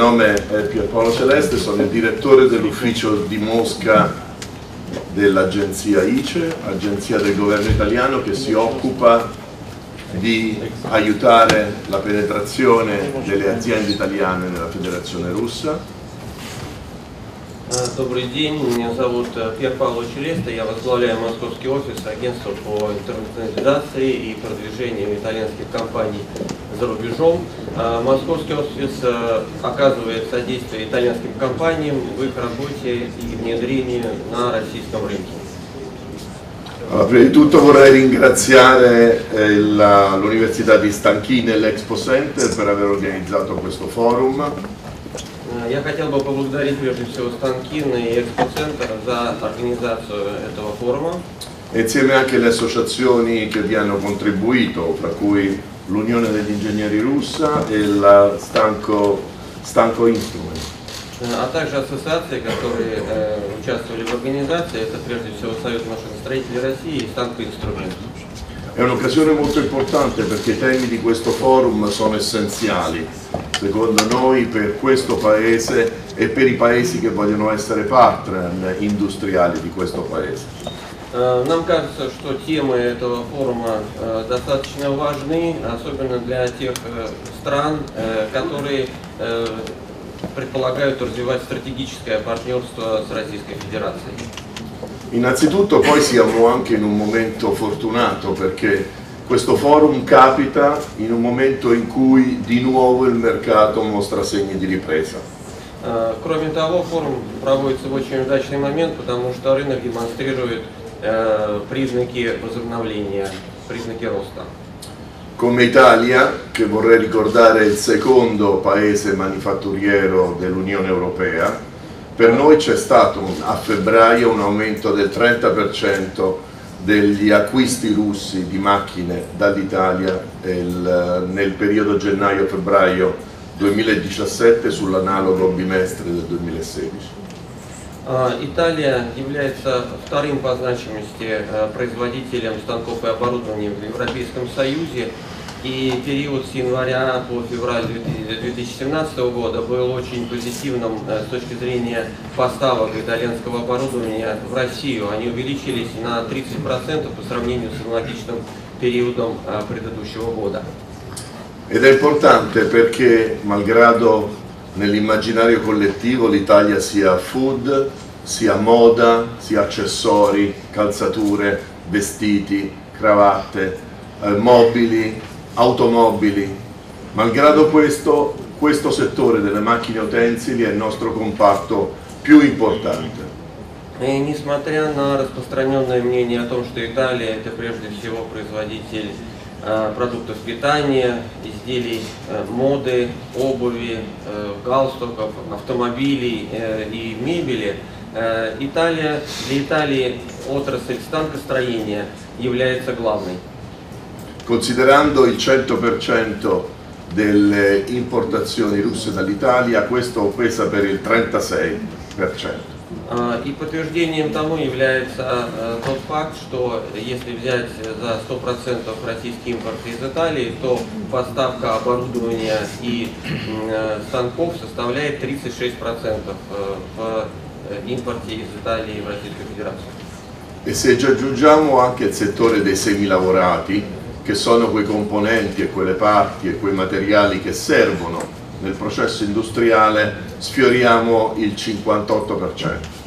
nome è Pierpaolo Celeste, sono il direttore dell'ufficio di Mosca dell'agenzia ICE, agenzia del governo italiano che si occupa di aiutare la penetrazione delle aziende italiane nella federazione russa добрый день, меня зовут э, Пьер Павлович Леста, я возглавляю московский офис агентства по интернационализации и продвижению итальянских компаний за рубежом. Э, московский офис оказывает содействие итальянским компаниям в их работе и внедрении на российском рынке. Allora, prima di tutto vorrei ringraziare l'Università di Stanchine e l'Expo Center per aver organizzato questo forum. Я хотел бы поблагодарить прежде всего Станкин и Экспоцентр за организацию этого форума. E insieme anche le associazioni che vi hanno contribuito, fra cui l'Unione degli Ingegneri Russa e la Stanco, Stanco Instrument. А также ассоциации, которые э, участвовали в организации, это прежде всего Союз машиностроителей России и Станко Инструмент. È un'occasione molto importante perché i temi di questo forum sono essenziali, secondo noi, per questo Paese e per i Paesi che vogliono essere partner industriali di questo Paese. Нам кажется, что темы этого форума достаточно важны, особенно для тех стран, которые предполагают развивать стратегическое партнерство с Российской Федерацией. Innanzitutto poi siamo anche in un momento fortunato perché questo forum capita in un momento in cui di nuovo il mercato mostra segni di ripresa. Кроме того, форум проводится в очень удачный момент, потому что рынок демонстрирует признаки возобновления, признаки роста. Come Italia, che vorrei ricordare è il secondo paese manifatturiero dell'Unione Europea, per noi c'è stato a febbraio un aumento del 30% degli acquisti russi di macchine dall'Italia nel periodo gennaio-febbraio 2017 sull'analogo bimestre del 2016. Италия является вторым по значимости производителем станков и оборудования в Европейском Союзе И период с января по февраль 2017 года был очень позитивным э, с точки зрения поставок итальянского оборудования в Россию. Они увеличились на 30% по сравнению с аналогичным периодом э, предыдущего года. Ed è importante perché, malgrado nell'immaginario collettivo l'Italia sia food, sia moda, sia accessori, calzature, vestiti, cravatte, eh, mobili, automobili. Malgrado questo, questo settore delle macchine utensili è il nostro comparto più importante. И несмотря на распространенное мнение о том, что Италия это прежде всего производитель э, продуктов питания, изделий э, моды, обуви, э, галстуков, автомобилей и мебели, Италия, для Италии отрасль станкостроения является главной. Considerando il 100% delle importazioni russe dall'Italia, questo pesa per il 36%. И подтверждением тому является тот факт, что если взять за 100% российский импорт из Италии, то поставка оборудования и станков составляет 36% в импорте из Италии в Российскую Федерацию. E se ci aggiungiamo anche il settore dei semilavorati, che sono quei componenti e quelle parti e quei materiali che servono nel processo industriale, sfioriamo il 58%.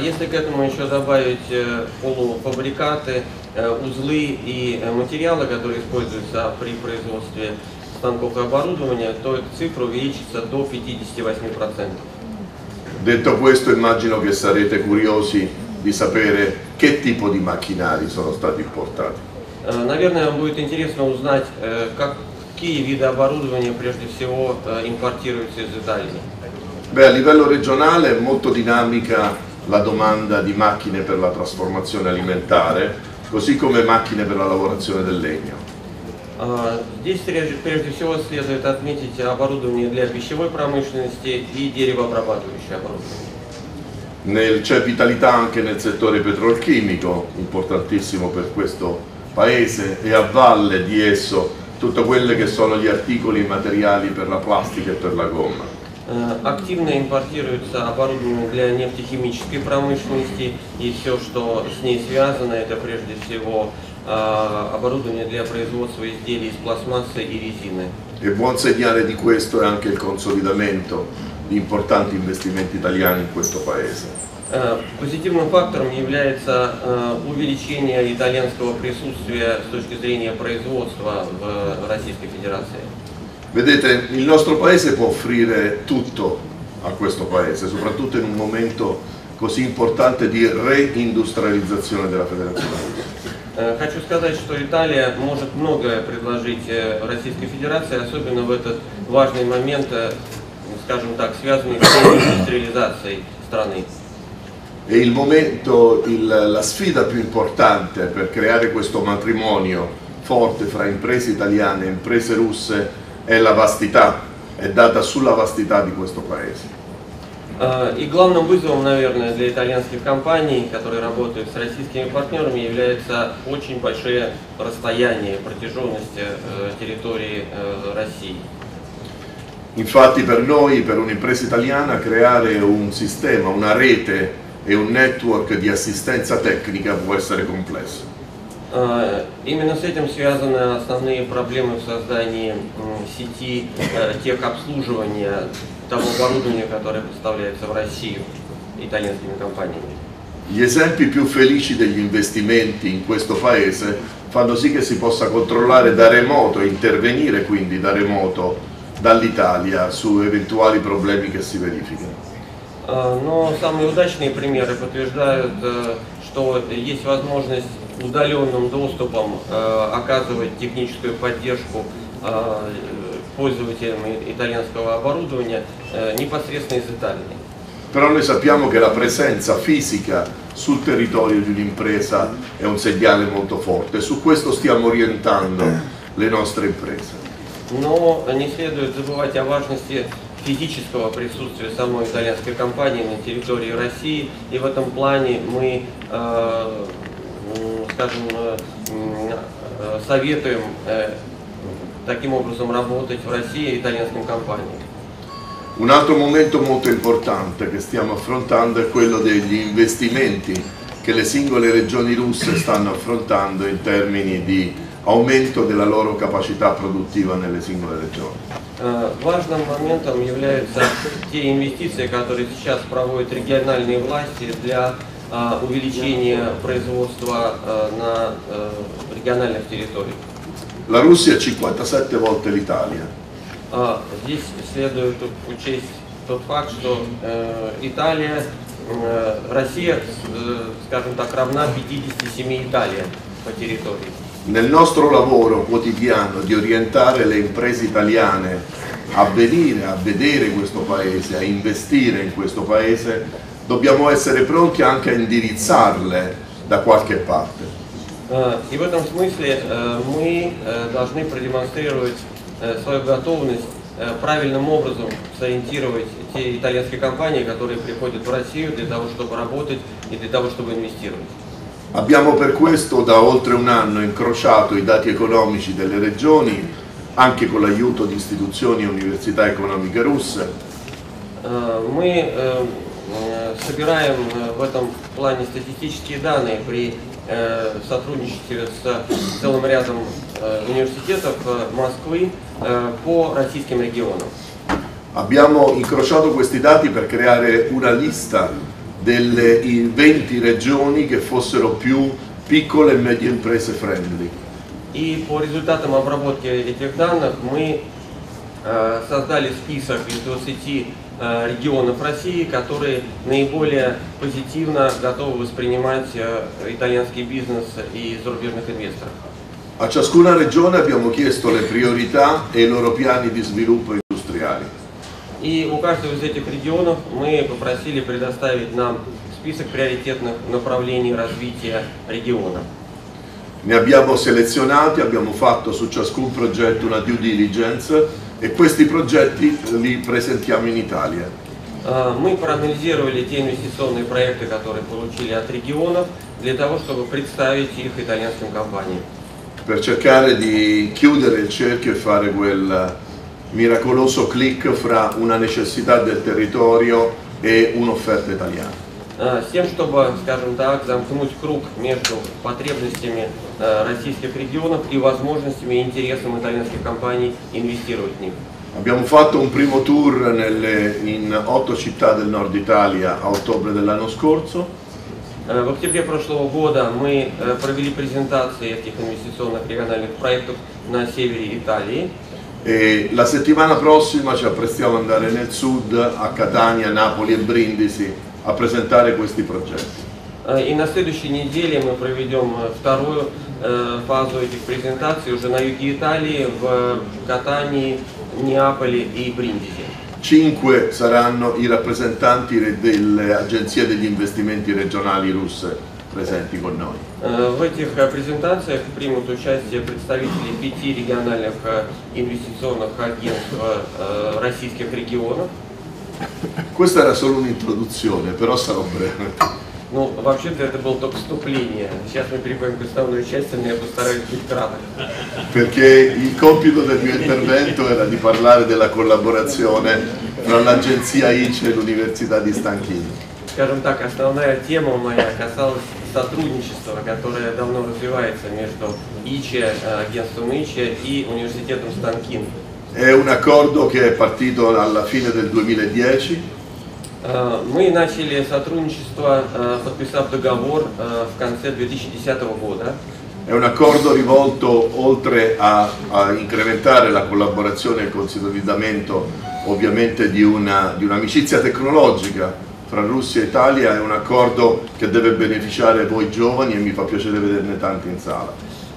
Если к этому еще добавить э, полуфабрикаты, э, узлы и э, материалы, которые используются при производстве станков и оборудования, то эта цифра увеличится до 58%. Detto questo immagino che sarete curiosi di sapere che tipo di macchinari sono stati importati. Э, наверное, вам будет интересно узнать, э, какие виды оборудования прежде всего э, importируются из Italia. Beh, a livello regionale è molto dinamica la domanda di macchine per la trasformazione alimentare, così come macchine per la lavorazione del legno. Здесь прежде всего следует отметить оборудование для пищевой промышленности и деревообрабатывающее оборудование. C'è vitalità anche nel settore petrolchimico, importantissimo per questo paese e a valle di esso tutti quelli che sono gli articoli materiali per la plastica e per la gomma. Э, Активно импортируется оборудование для нефтехимической промышленности и все, что с ней связано, это прежде всего э, оборудование для производства изделий из пластмассы и резины. E buon segnale di questo è anche il consolidamento di importanti investimenti italiani in questo paese. Э, Позитивным фактором является э, увеличение итальянского присутствия с точки зрения производства в Российской Федерации. Vedete, il nostro paese può offrire tutto a questo paese, soprattutto in un momento così importante di reindustrializzazione della Federazione. Э, Хочу сказать, что Италия может многое предложить Российской Федерации, особенно в этот важный момент, скажем так, связанный с индустриализацией страны. E il momento, il- la sfida più importante per creare questo matrimonio forte fra imprese italiane e imprese russe è la vastità, è data sulla vastità di questo paese. Э, И главным вызовом, наверное, для итальянских компаний, которые работают с российскими партнерами, является очень большое расстояние, протяженность э, территории э, России. Infatti per noi, per un'impresa italiana, creare un sistema, una rete e un network di assistenza tecnica può essere complesso. Э, Именно с этим связаны основные проблемы в создании м, сети э, техобслуживания того оборудования, которое поставляется в Россию итальянскими компаниями. Gli esempi più felici degli investimenti in questo paese fanno sì che si possa controllare da remoto e intervenire quindi da remoto dall'Italia su eventuali problemi che si verificano. Э, Но самые удачные примеры подтверждают, э, что есть возможность удаленным доступом э, оказывать техническую поддержку пользователям итальянского оборудования непосредственно из Италии. Però noi sappiamo che la presenza fisica sul territorio di un'impresa è un segnale molto forte su questo stiamo orientando le nostre imprese. Но не следует забывать о важности физического присутствия самой итальянской компании на территории России. И в этом плане мы, э, скажем, э, советуем э, таким образом работать в России итальянским компаниям. Un altro momento molto importante che stiamo affrontando è quello degli investimenti che le singole regioni russe stanno affrontando in termini di aumento della loro capacità produttiva nelle singole regioni. Э, Важным моментом являются те инвестиции, которые сейчас проводят региональные власти для э, увеличения производства э, на региональных территориях. La Russia è 57 volte l'Italia, Здесь следует учесть тот факт, что Италия, Россия, скажем так, равна 57 Италиям по территории. Nel nostro lavoro quotidiano di orientare le imprese italiane a venire, a vedere questo paese, a investire in questo paese, dobbiamo essere pronti anche a indirizzarle da qualche parte. Э, И в этом смысле э, мы э, должны продемонстрировать э, свою готовность э, правильным образом сориентировать те итальянские компании, которые приходят в Россию для того, чтобы работать и для того, чтобы инвестировать. Abbiamo per questo da oltre un anno incrociato i dati economici delle regioni, anche con l'aiuto di istituzioni e università economiche russe, Э, Мы э, э, собираем э, в этом плане статистические данные при э, сотрудничестве с целым рядом э, университетов э, Москвы э, по российским регионам. Abbiamo incrociato questi dati per creare una lista delle i 20 regioni che fossero più piccole e medie imprese friendly. И по результатам обработки этих данных мы э, создали список из 20 э, rегионов России, которые наиболее позитивно готовы воспринимать э, итальянский бизнес и зарубежных инвесторов. A ciascuna regione abbiamo chiesto le priorità e i loro piani di sviluppo industriali. И у каждого из этих регионов мы попросили предоставить нам список приоритетных направлений развития региона. Ne abbiamo selezionati, abbiamo fatto su ciascun progetto una due diligence e questi progetti li presentiamo in Italia. Э, Мы проанализировали те инвестиционные проекты, которые получили от регионов, для того, чтобы представить их итальянским компаниям. per cercare di chiudere il cerchio e fare quel miracoloso click fra una necessità del territorio e un'offerta italiana. Э, С тем, чтобы, скажем так, замкнуть круг между потребностями э, российских регионов и возможностями и интересом итальянских компаний инвестировать в них. Abbiamo fatto un primo tour nelle- in otto città del nord Italia a ottobre dell'anno scorso Э, В октябре прошлого года мы э, провели презентации этих инвестиционных региональных проектов на севере Италии. e la settimana prossima ci apprestiamo ad andare nel sud, a Catania, Napoli e Brindisi, a presentare questi progetti. Э, И на следующей неделе мы проведем э, вторую э, фазу этих презентаций уже на юге Италии, в Катании, Неаполе и Бриндизи. Cinque saranno i rappresentanti re- delle agenzie degli investimenti regionali russe presenti con noi. Э, В этих э, презентациях примут участие представители пяти региональных э, инвестиционных агентств российских регионов. Questa era solo un'introduzione, però sarò breve. Ну, вообще-то это было только вступление. Сейчас мы переходим к основной части, но я постараюсь быть краток. perché il compito del mio intervento era di parlare della collaborazione tra l'agenzia ICE e l'Università di Stanchini. Скажем так, основная тема моя касалась сотрудничества, которое давно развивается между ИЧЕ, э, агентством ИЧЕ и университетом Станкин. È un accordo che è partito alla fine del 2010 Э, Мы начали сотрудничество, э, подписав договор э, в конце 2010 года. È un accordo rivolto oltre a, a incrementare la collaborazione e il consolidamento ovviamente di, una- di un'amicizia tecnologica fra Russia e Italia, è un accordo che deve beneficiare voi giovani e mi fa piacere vederne tanti in sala.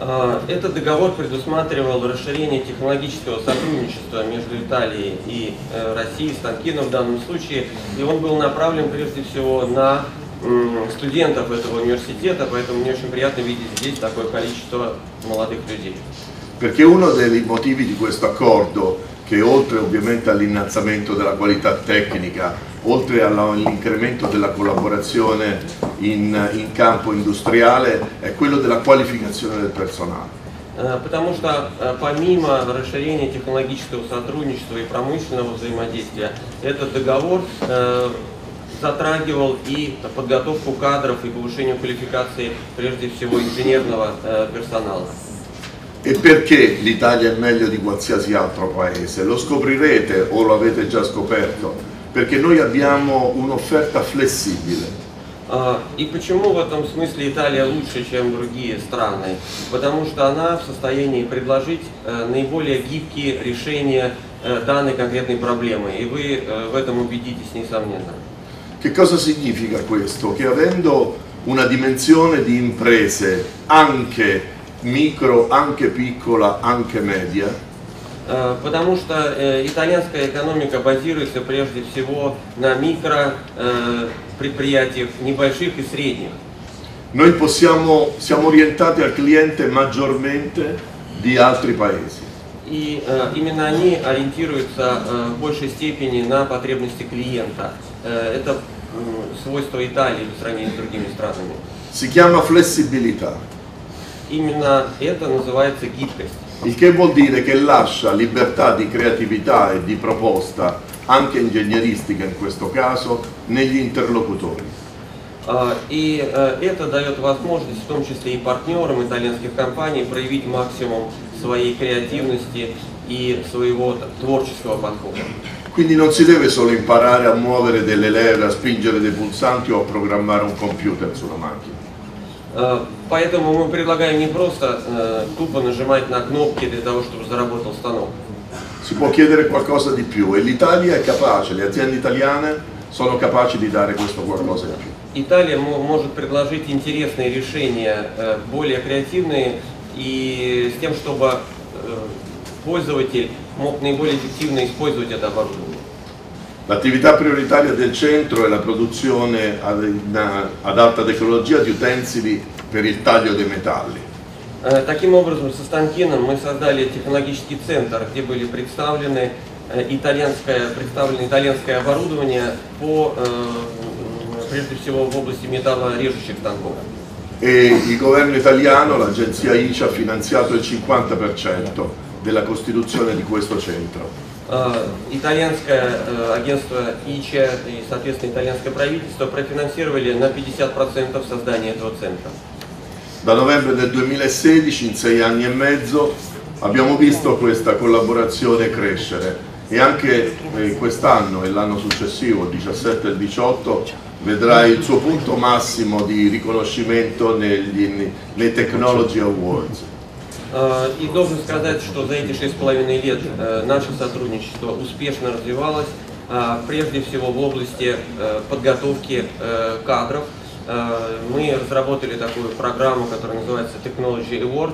Э, Этот договор предусматривал расширение технологического сотрудничества между Италией и э, Россией, Станкином в данном случае, и он был направлен прежде всего на студентов этого университета, поэтому мне очень приятно видеть здесь такое количество молодых людей. Perché uno dei motivi di questo accordo, che oltre ovviamente all'innalzamento della qualità tecnica, oltre alla- all'incremento della collaborazione in, in campo industriale, è quello della qualificazione del personale. Э, Потому что э, помимо расширения технологического сотрудничества и промышленного взаимодействия, этот договор э, затрагивал и подготовку кадров и повышение квалификации прежде всего инженерного э, персонала. E perché l'Italia è meglio di qualsiasi altro paese? Lo scoprirete o lo avete già scoperto? Perché noi abbiamo un'offerta flessibile. А, И почему в этом смысле Италия лучше, чем другие страны? Потому что она в состоянии предложить э, наиболее гибкие решения э, данной конкретной проблемы. И вы э, в этом убедитесь, несомненно. Che cosa significa questo? Che avendo una dimensione di imprese anche micro, anche piccola, anche media, Э, Потому что э, итальянская экономика базируется прежде всего на микро э, небольших и средних. noi possiamo, siamo orientati al cliente maggiormente di altri paesi. И э, именно они ориентируются э, в большей степени на потребности клиента. Э, это м, свойство Италии по сравнению с другими странами. Si chiama flessibilità, Именно это называется гибкость. il che vuol dire che lascia libertà di creatività e di proposta, anche ingegneristica in questo caso, negli interlocutori. А, И э, это дает возможность, в том числе и партнерам итальянских компаний, проявить максимум своей креативности и своего т- творческого подхода. Quindi non si deve solo imparare a muovere delle leve, a spingere dei pulsanti o a programmare un computer sulla macchina. Э, Поэтому мы предлагаем не просто э, тупо нажимать на кнопки для того, чтобы заработал станок. Si può chiedere qualcosa di più e l'Italia è capace, le aziende italiane sono capaci di dare questo qualcosa in più. Италия мо- может предложить интересные решения, э, более креативные, и с тем, чтобы пользователь мог наиболее эффективно использовать это оборудование. L'attività prioritaria del centro è la produzione ad, in- ad alta tecnologia di utensili per il taglio dei metalli. Э, Таким образом, со Станкином мы создали технологический центр, где были представлены э, итальянское, представлено итальянское оборудование по, э, м, прежде всего, в области металлорежущих станков. E il governo italiano, l'agenzia ICE, ha finanziato il 50% della costituzione di questo centro. Э, Итальянское э, агентство ИЧА и, соответственно, итальянское правительство профинансировали на 50% создание этого центра. Da novembre del 2016, in sei anni e mezzo, abbiamo visto questa collaborazione crescere e anche eh, quest'anno e l'anno successivo, il 17 e il 18, vedrà il suo punto massimo di riconoscimento negli, nei Technology Awards. Э, И должен сказать, что за эти шесть с половиной лет э, наше сотрудничество успешно развивалось, э, прежде всего в области подготовки кадров. Мы разработали такую программу, которая называется Technology Award.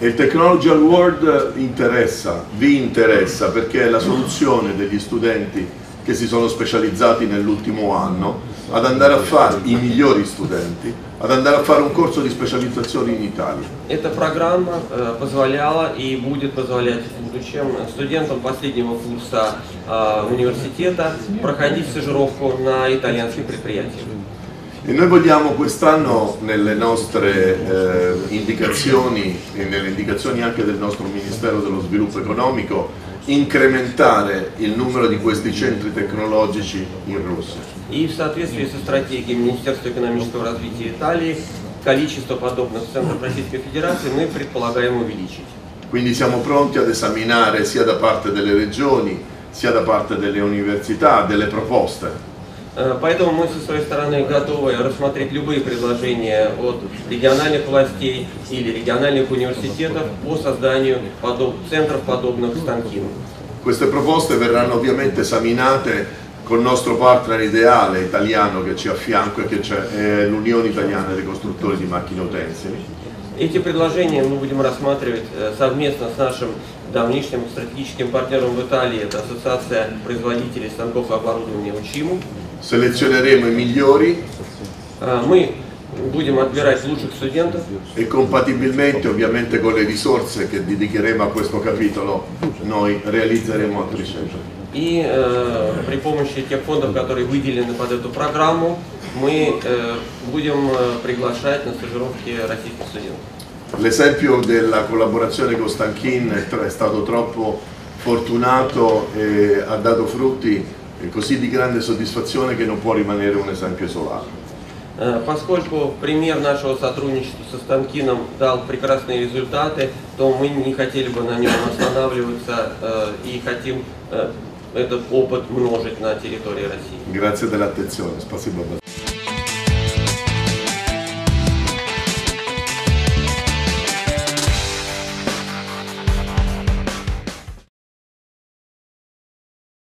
Il Technology Award interessa, vi interessa perché è la soluzione degli studenti che si sono specializzati nell'ultimo anno ad andare a fare, i migliori studenti, ad andare a fare un corso di specializzazione in Italia. Эта программа э, позволяла и будет позволять в будущем студентам последнего курса э, университета проходить стажировку на итальянских предприятиях. E noi vogliamo quest'anno nelle nostre eh, indicazioni e nelle indicazioni anche del nostro Ministero dello Sviluppo Economico incrementare il numero di questi centri tecnologici in Russia. И в соответствии со стратегией Министерства экономического развития Италии количество подобных центров Российской Федерации мы предполагаем увеличить. Quindi siamo pronti ad esaminare sia da parte delle regioni sia da parte delle università delle proposte Э, Поэтому мы со своей стороны готовы рассмотреть любые предложения от региональных властей или региональных университетов по созданию подоб- центров, подобных Станкину. Queste proposte verranno ovviamente esaminate col nostro partner ideale italiano che ci è a fianco e che c'è, è l'Unione Italiana dei Costruttori di Macchine Utensili. Эти предложения мы будем рассматривать э, совместно с нашим давнишним стратегическим партнером в Италии, это Ассоциация производителей станков и оборудования УЧИМУ. Selezioneremo i migliori Э, Мы будем отбирать лучших студентов e compatibilmente ovviamente con le risorse che dedicheremo a questo capitolo noi realizzeremo altri centri. И э, при помощи тех фондов, которые выделены под эту программу, мы э, будем э, приглашать на стажировки российских студентов. L'esempio della collaborazione con Stanchin è, stato troppo fortunato e ha dato frutti eh, così di grande soddisfazione che non può rimanere un esempio isolato. Э, Поскольку пример нашего сотрудничества со Станкином дал прекрасные результаты, то мы не хотели бы на нем останавливаться э, и хотим этот опыт множить на территории России. Grazie dell'attenzione, spasibo.